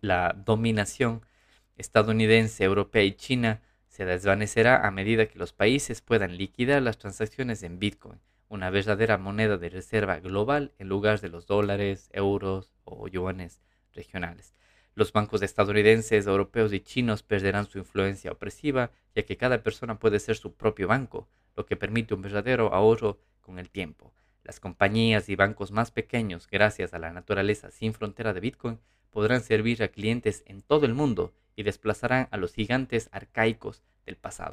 La dominación estadounidense, europea y china se desvanecerá a medida que los países puedan liquidar las transacciones en Bitcoin, una verdadera moneda de reserva global en lugar de los dólares, euros o yuanes regionales. Los bancos estadounidenses, europeos y chinos perderán su influencia opresiva, ya que cada persona puede ser su propio banco, lo que permite un verdadero ahorro con el tiempo. Las compañías y bancos más pequeños, gracias a la naturaleza sin frontera de Bitcoin, podrán servir a clientes en todo el mundo y desplazarán a los gigantes arcaicos del pasado.